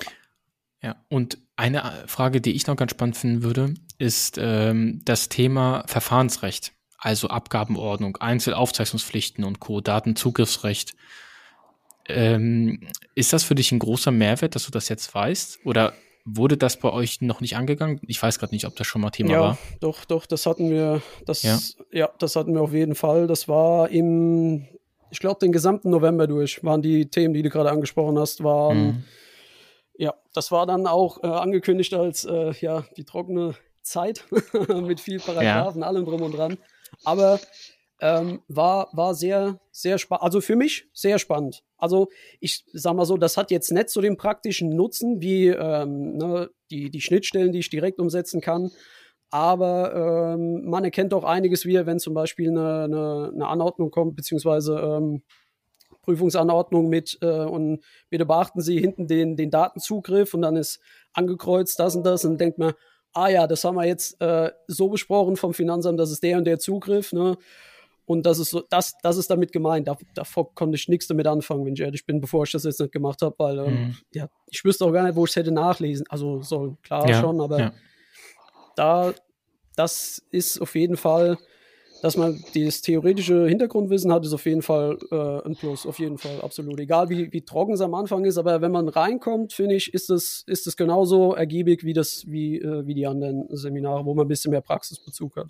Ja, und eine Frage, die ich noch ganz spannend finden würde, ist ähm, das Thema Verfahrensrecht, also Abgabenordnung, Einzelaufzeichnungspflichten und Co., Datenzugriffsrecht. Ähm, ist das für dich ein großer Mehrwert, dass du das jetzt weißt? Oder wurde das bei euch noch nicht angegangen? Ich weiß gerade nicht, ob das schon mal Thema ja, war. Doch, doch, das hatten wir. Das, ja? ja, das hatten wir auf jeden Fall. Das war im, ich glaube, den gesamten November durch waren die Themen, die du gerade angesprochen hast, waren. Mhm. Ja, das war dann auch äh, angekündigt als äh, ja die trockene Zeit mit viel Paragraphen, ja. allem drum und dran. Aber ähm, war, war sehr, sehr spannend. Also für mich sehr spannend. Also ich sag mal so, das hat jetzt nicht so den praktischen Nutzen wie ähm, ne, die, die Schnittstellen, die ich direkt umsetzen kann. Aber ähm, man erkennt auch einiges wieder, wenn zum Beispiel eine, eine, eine Anordnung kommt, beziehungsweise ähm, Prüfungsanordnung mit äh, und bitte beachten Sie hinten den, den Datenzugriff und dann ist angekreuzt das und das und denkt man, ah ja, das haben wir jetzt äh, so besprochen vom Finanzamt, das ist der und der Zugriff, ne? Und das ist so, das, das ist damit gemeint. Da, davor konnte ich nichts damit anfangen, wenn ich ehrlich bin, bevor ich das jetzt nicht gemacht habe, weil ähm, mhm. ja, ich wüsste auch gar nicht, wo ich es hätte nachlesen. Also soll klar ja, schon, aber ja. da, das ist auf jeden Fall, dass man das theoretische Hintergrundwissen hat, ist auf jeden Fall äh, ein Plus, auf jeden Fall, absolut. Egal wie, wie trocken es am Anfang ist, aber wenn man reinkommt, finde ich, ist es, ist genauso ergiebig wie das, wie, äh, wie die anderen Seminare, wo man ein bisschen mehr Praxisbezug hat.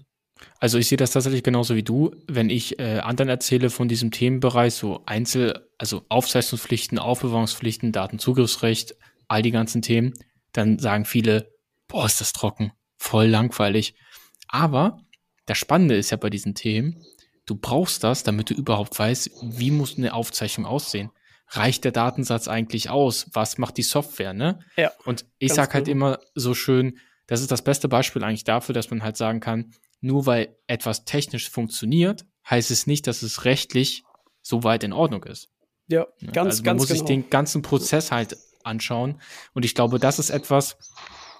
Also ich sehe das tatsächlich genauso wie du. Wenn ich äh, anderen erzähle von diesem Themenbereich, so Einzel, also Aufzeichnungspflichten, Aufbewahrungspflichten, Datenzugriffsrecht, all die ganzen Themen, dann sagen viele, boah, ist das trocken, voll langweilig. Aber das Spannende ist ja bei diesen Themen, du brauchst das, damit du überhaupt weißt, wie muss eine Aufzeichnung aussehen. Reicht der Datensatz eigentlich aus? Was macht die Software, ne? Ja. Und ich sag halt genau. immer so schön, das ist das beste Beispiel eigentlich dafür, dass man halt sagen kann, nur weil etwas technisch funktioniert, heißt es nicht, dass es rechtlich soweit in Ordnung ist. Ja, Ne? ganz, also man ganz muss genau. sich den ganzen Prozess halt anschauen. Und ich glaube, das ist etwas,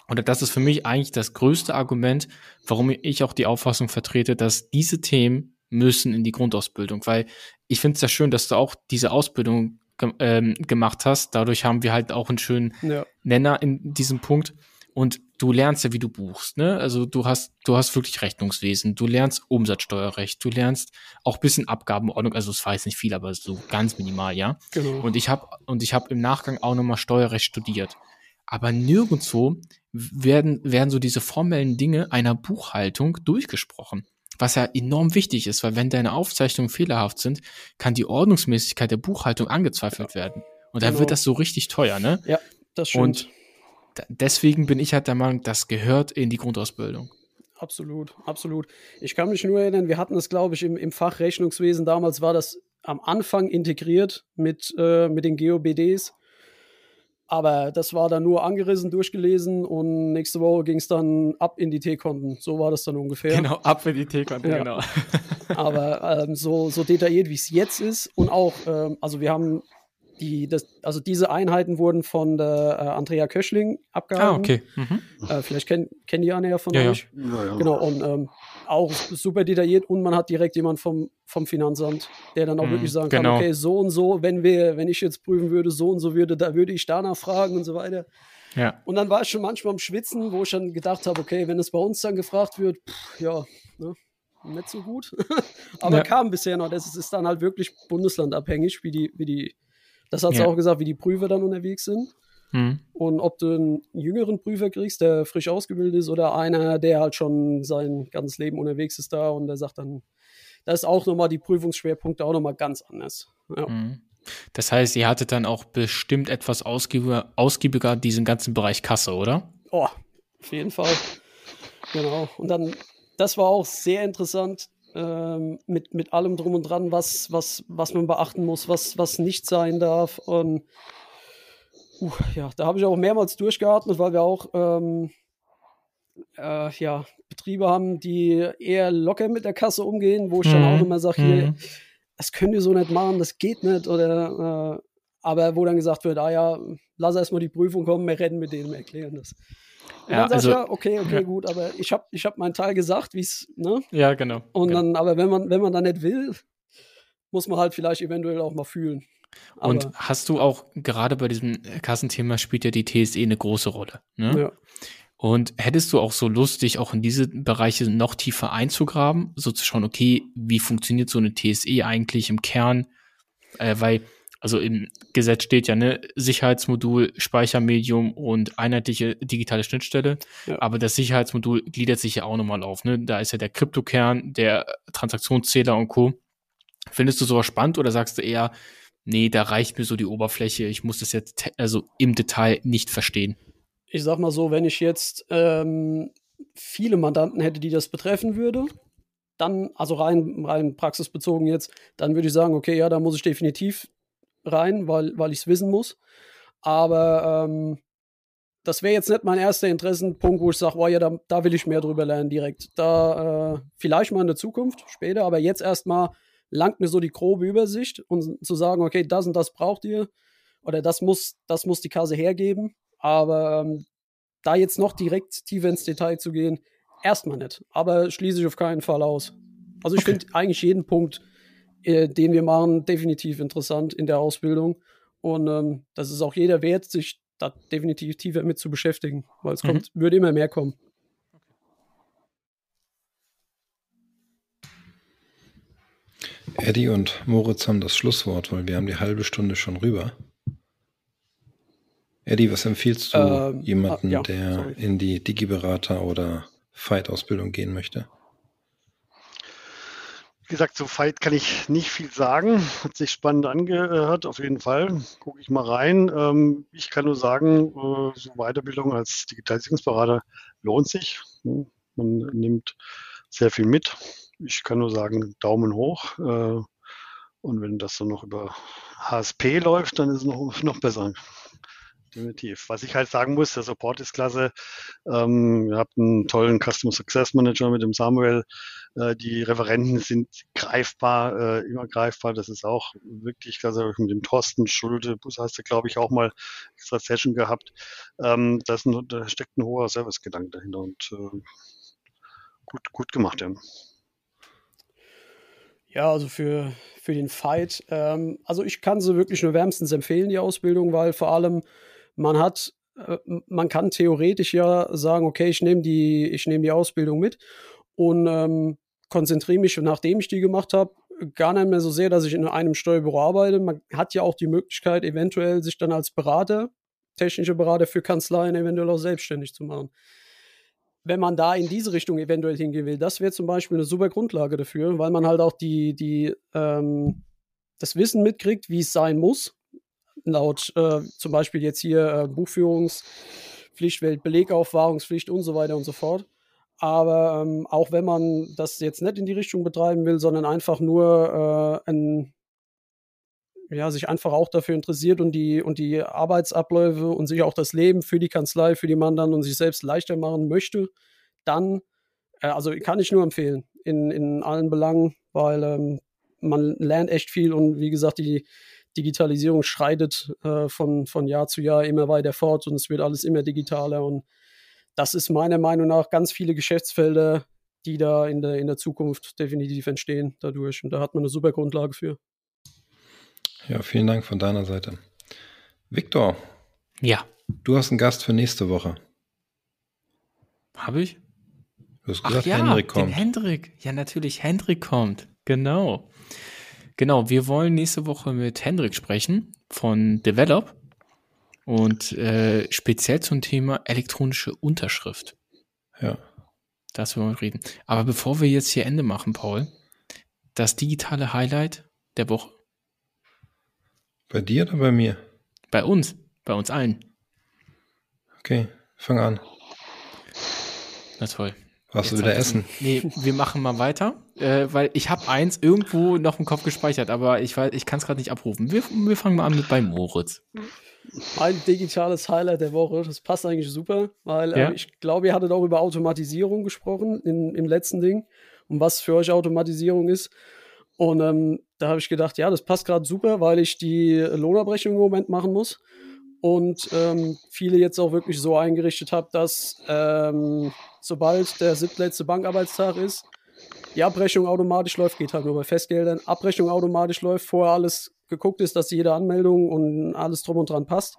oder das ist für mich eigentlich das größte Argument, warum ich auch die Auffassung vertrete, dass diese Themen müssen in die Grundausbildung, weil ich finde es sehr schön, dass du auch diese Ausbildung ge ähm, gemacht hast. Dadurch haben wir halt auch einen schönen Ja, Nenner in diesem Punkt. Und du lernst ja, wie du buchst, ne? Also du hast, du hast wirklich Rechnungswesen, du lernst Umsatzsteuerrecht, du lernst auch ein bisschen Abgabenordnung, also es war jetzt nicht viel, aber so ganz minimal, ja. genau. Und ich habe und ich habe im Nachgang auch nochmal Steuerrecht studiert. Aber nirgendwo werden, werden so diese formellen Dinge einer Buchhaltung durchgesprochen. Was ja enorm wichtig ist, weil wenn deine Aufzeichnungen fehlerhaft sind, kann die Ordnungsmäßigkeit der Buchhaltung angezweifelt werden. Und da Genau. wird das so richtig teuer, ne? ja, das stimmt. Und deswegen bin ich halt der Meinung, das gehört in die Grundausbildung. Absolut, absolut. Ich kann mich nur erinnern, wir hatten es, glaube ich, im, im Fach Rechnungswesen damals war das am Anfang integriert mit, äh, mit den GOBDs. Aber das war dann nur angerissen, durchgelesen und nächste Woche ging es dann ab in die T-Konten. So war das dann ungefähr. Genau, ab in die T-Konten, Ja. genau. Aber ähm, so, so detailliert, wie es jetzt ist und auch, ähm, also wir haben die, das, also diese Einheiten wurden von der äh, Andrea Köschling abgehalten. Ah, okay. Mhm. Äh, vielleicht kennen kennt die Anne ja von Ja, euch. Ja, ja. Genau, und ähm, auch super detailliert und man hat direkt jemand vom, vom Finanzamt, der dann auch Mhm, wirklich sagen genau. kann, okay, so und so, wenn wir, wenn ich jetzt prüfen würde, so und so würde, da würde ich danach fragen und so weiter. Ja. Und dann war ich schon manchmal am Schwitzen, wo ich dann gedacht habe, okay, wenn es bei uns dann gefragt wird, pff, ja, ne, nicht so gut. Aber Ja. kam bisher noch. Das ist, ist dann halt wirklich bundeslandabhängig, wie die, wie die, das hat sie Ja. auch gesagt, wie die Prüfer dann unterwegs sind. Mhm. Und ob du einen jüngeren Prüfer kriegst, der frisch ausgebildet ist, oder einer, der halt schon sein ganzes Leben unterwegs ist da und der sagt dann, da ist auch nochmal die Prüfungsschwerpunkte auch nochmal ganz anders. Ja. Mhm. Das heißt, ihr hattet dann auch bestimmt etwas ausgiebiger, ausgiebiger diesen ganzen Bereich Kasse, oder? Oh, auf jeden Fall. Genau. Und dann, das war auch sehr interessant ähm, mit, mit allem drum und dran, was, was, was man beachten muss, was, was nicht sein darf. Und uh, ja, da habe ich auch mehrmals durchgeatmet, weil wir auch ähm, äh, ja, Betriebe haben, die eher locker mit der Kasse umgehen, wo ich dann Mhm. auch immer sage, hier, Mhm. das könnt ihr so nicht machen, das geht nicht. Oder äh, aber wo dann gesagt wird, ah ja, lass erst mal die Prüfung kommen, wir reden mit denen, wir erklären das. Und Ja, dann sagst also- ja, okay, okay, ja. gut, aber ich habe ich hab meinen Teil gesagt, wie es, ne? Ja, genau. Und genau. dann, aber wenn man, wenn man dann nicht will, muss man halt vielleicht eventuell auch mal fühlen. Aber, Und hast du auch, gerade bei diesem Kassenthema spielt ja die TSE eine große Rolle. Ne? ja. Und hättest du auch so Lust, dich auch in diese Bereiche noch tiefer einzugraben, so zu schauen, okay, wie funktioniert so eine TSE eigentlich im Kern? Äh, weil, also im Gesetz steht ja, ne, Sicherheitsmodul, Speichermedium und einheitliche digitale Schnittstelle. Ja. Aber das Sicherheitsmodul gliedert sich ja auch nochmal auf, ne? Da ist ja der Kryptokern, der Transaktionszähler und Co. Findest du sowas spannend oder sagst du eher, nee, da reicht mir so die Oberfläche, ich muss das jetzt also im Detail nicht verstehen? ich sag mal so, wenn ich jetzt ähm, viele Mandanten hätte, die das betreffen würde, dann, also rein, rein praxisbezogen jetzt, dann würde ich sagen, okay, ja, da muss ich definitiv rein, weil, weil ich es wissen muss. Aber ähm, das wäre jetzt nicht mein erster Interessenpunkt, wo ich sage, oh ja, da, da will ich mehr drüber lernen direkt. Da äh, vielleicht mal in der Zukunft, später, aber jetzt erstmal langt mir so die grobe Übersicht und zu sagen, okay, das und das braucht ihr oder das muss, das muss die Kasse hergeben. Aber ähm, da jetzt noch direkt tiefer ins Detail zu gehen, erstmal nicht. Aber schließe ich auf keinen Fall aus. Also ich Okay. finde eigentlich jeden Punkt, äh, den wir machen, definitiv interessant in der Ausbildung. Und ähm, das ist auch jeder wert, sich da definitiv tiefer mit zu beschäftigen, weil es Mhm. kommt, würde immer mehr kommen. Eddie und Moritz haben das Schlusswort, weil wir haben die halbe Stunde schon rüber. Eddie, was empfiehlst du Ähm, jemanden, ah, ja, der sorry. in die Digi-Berater oder Fight-Ausbildung gehen möchte? Wie gesagt, zu Fight kann ich nicht viel sagen. Hat sich spannend angehört, auf jeden Fall. Gucke ich mal rein. Ähm, ich kann nur sagen, äh, so Weiterbildung als Digitalisierungsberater lohnt sich. Hm, Man nimmt sehr viel mit. Ich kann nur sagen, Daumen hoch. Äh, und wenn das dann noch über HSP läuft, dann ist es noch, noch besser. Definitiv. Was ich halt sagen muss, der Support ist klasse. Ähm, ihr habt einen tollen Customer Success Manager mit dem Samuel. Äh, die Referenten sind greifbar, äh, immer greifbar. Das ist auch wirklich, also mit dem Thorsten Schulte, Bus hast du, glaube ich, auch mal extra Session gehabt. Ähm, das ein, da steckt ein hoher Servicegedanke dahinter und äh, gut, gut gemacht, ja. Ja, also für, für den Fight. Ähm, also ich kann sie wirklich nur wärmstens empfehlen, die Ausbildung, weil vor allem man hat, äh, man kann theoretisch ja sagen, okay, ich nehme die, ich nehme die Ausbildung mit und ähm, konzentriere mich, nachdem ich die gemacht habe, gar nicht mehr so sehr, dass ich in einem Steuerbüro arbeite. Man hat ja auch die Möglichkeit, eventuell sich dann als Berater, technischer Berater für Kanzleien eventuell auch selbstständig zu machen wenn man da in diese Richtung eventuell hingehen will, das wäre zum Beispiel eine super Grundlage dafür, weil man halt auch die, die, ähm, das Wissen mitkriegt, wie es sein muss. Laut äh, zum Beispiel jetzt hier äh, Buchführungspflicht, Belegaufwahrungspflicht und so weiter und so fort. Aber ähm, auch wenn man das jetzt nicht in die Richtung betreiben will, sondern einfach nur äh, ein, ja, sich einfach auch dafür interessiert und die, und die Arbeitsabläufe und sich auch das Leben für die Kanzlei, für die Mandanten und sich selbst leichter machen möchte, dann, äh, also kann ich nur empfehlen, in, in allen Belangen, weil ähm, man lernt echt viel und wie gesagt, die Digitalisierung schreitet äh, von, von Jahr zu Jahr immer weiter fort und es wird alles immer digitaler und das ist meiner Meinung nach ganz viele Geschäftsfelder, die da in der, in der Zukunft definitiv entstehen dadurch. Und da hat man eine super Grundlage für. Ja, vielen Dank von deiner Seite. Viktor. Ja. Du hast einen Gast für nächste Woche. Habe ich? Du hast gesagt, Ach ja, Hendrik kommt. Den Hendrik. Ja, natürlich, Hendrik kommt. Genau. Genau, wir wollen nächste Woche mit Hendrik sprechen von Develop und äh, speziell zum Thema elektronische Unterschrift. Ja. Das wollen wir reden. Aber bevor wir jetzt hier Ende machen, Paul, das digitale Highlight der Woche. Bei dir oder bei mir? Bei uns, bei uns allen. Okay, fang an. Na toll. Warst du wieder essen? Nee, wir machen mal weiter, äh, weil ich habe eins irgendwo noch im Kopf gespeichert, aber ich, weiß- ich kann es gerade nicht abrufen. Wir, wir fangen mal an mit bei Moritz. Mein digitales Highlight der Woche, das passt eigentlich super, weil Ja. äh, ich glaube, ihr hattet auch über Automatisierung gesprochen in, im letzten Ding und was für euch Automatisierung ist. Und ähm, da habe ich gedacht, ja, das passt gerade super, weil ich die Lohnabrechnung im Moment machen muss und ähm, viele jetzt auch wirklich so eingerichtet habe, dass ähm, sobald der siebtletzte Bankarbeitstag ist, die Abrechnung automatisch läuft, geht halt nur bei Festgeldern, Abrechnung automatisch läuft, vorher alles geguckt ist, dass jede Anmeldung und alles drum und dran passt.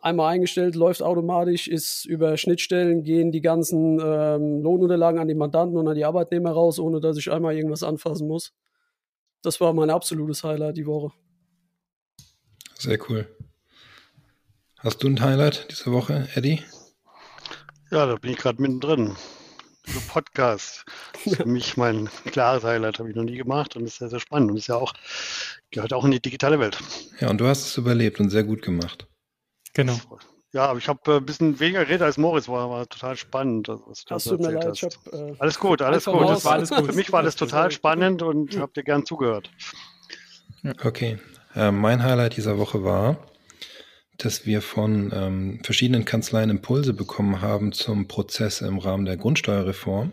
Einmal eingestellt, läuft automatisch, ist über Schnittstellen, gehen die ganzen ähm, Lohnunterlagen an die Mandanten und an die Arbeitnehmer raus, ohne dass ich einmal irgendwas anfassen muss. Das war mein absolutes Highlight die Woche. Sehr cool. Hast du ein Highlight diese Woche, Eddie? Ja, da bin ich gerade mittendrin. Der Podcast. Das ist für mich mein klares Highlight, habe ich noch nie gemacht und ist sehr, sehr spannend und ist ja auch, gehört auch in die digitale Welt. Ja, und du hast es überlebt und sehr gut gemacht. Genau. Ja, aber ich habe äh, ein bisschen weniger geredet als Moritz, war, war total spannend, was du so tut mir erzählt leid, ich hast. hab, äh, Alles gut, alles gut. raus. Das war alles gut. Für mich war das total spannend und habe dir gern zugehört. Okay. Äh, mein Highlight dieser Woche war, dass wir von ähm, verschiedenen Kanzleien Impulse bekommen haben zum Prozess im Rahmen der Grundsteuerreform,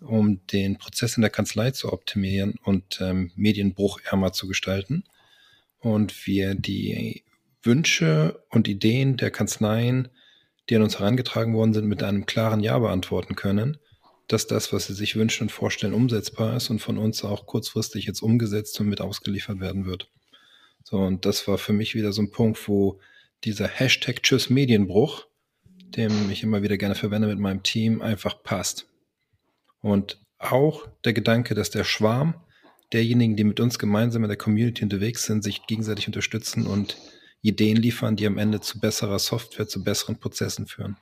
um den Prozess in der Kanzlei zu optimieren und ähm, medienbruchärmer zu gestalten. Und wir die Wünsche und Ideen der Kanzleien, die an uns herangetragen worden sind, mit einem klaren Ja beantworten können, dass das, was sie sich wünschen und vorstellen, umsetzbar ist und von uns auch kurzfristig jetzt umgesetzt und mit ausgeliefert werden wird. So, und das war für mich wieder so ein Punkt, wo dieser Hashtag Tschüss Medienbruch, den ich immer wieder gerne verwende mit meinem Team, einfach passt. Und auch der Gedanke, dass der Schwarm derjenigen, die mit uns gemeinsam in der Community unterwegs sind, sich gegenseitig unterstützen und Ideen liefern, die am Ende zu besserer Software, zu besseren Prozessen führen.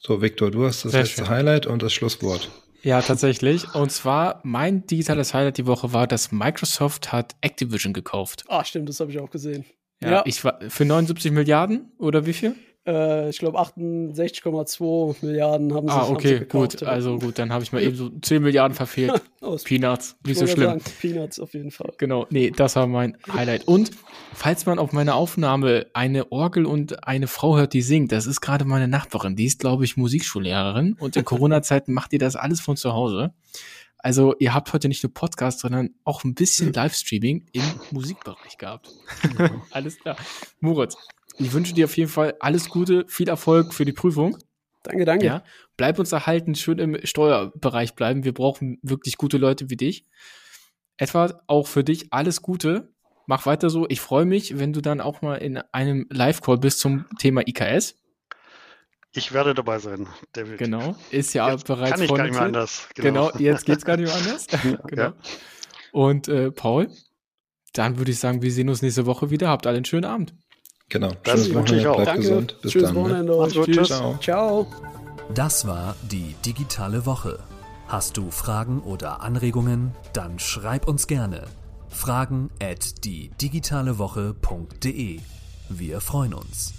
So, Viktor, du hast das Sehr letzte schön. Highlight und das Schlusswort. Ja, tatsächlich. Und zwar, mein digitales Highlight die Woche war, dass Microsoft hat Activision gekauft. ah, stimmt, das habe ich auch gesehen. Ja, Ja. Ich war für 79 Milliarden oder wie viel? Äh, ich glaube 68,2 Milliarden haben sie Ah, okay, gekauft, gut. ja. Also gut, dann habe ich mal eben so 10 Milliarden verfehlt. Peanuts, ich nicht so schlimm. Sagen, Peanuts auf jeden Fall. Genau, nee, das war mein Highlight. Und falls man auf meiner Aufnahme eine Orgel und eine Frau hört, die singt, das ist gerade meine Nachbarin. Die ist, glaube ich, Musikschullehrerin und in Corona-Zeiten macht ihr das alles von zu Hause. Also ihr habt heute nicht nur Podcast, sondern auch ein bisschen Livestreaming im Musikbereich gehabt. alles klar. Moritz, ich wünsche dir auf jeden Fall alles Gute, viel Erfolg für die Prüfung. Danke, danke. Ja, bleib uns erhalten, schön im Steuerbereich bleiben. Wir brauchen wirklich gute Leute wie dich. Etwa auch für dich alles Gute. Mach weiter so. Ich freue mich, wenn du dann auch mal in einem Live-Call bist zum Thema IKS. Ich werde dabei sein, David. Genau. Ist ja Jetzt bereits kann ich gar nicht mehr anders. Genau. jetzt geht's gar nicht mehr anders. genau. Ja. Und äh, Paul, dann würde ich sagen, wir sehen uns nächste Woche wieder. Habt alle einen schönen Abend. Genau. Das Schönes wünsche ich Wochenende, auch. Danke. gesund. Bis Schönes dann. Ne? Wochenende. Macht's gut, Tschüss. tschüss. Ciao. Das war die digitale Woche. Hast du Fragen oder Anregungen? Dann schreib uns gerne. Fragen at die digitale Woche.de. Wir freuen uns.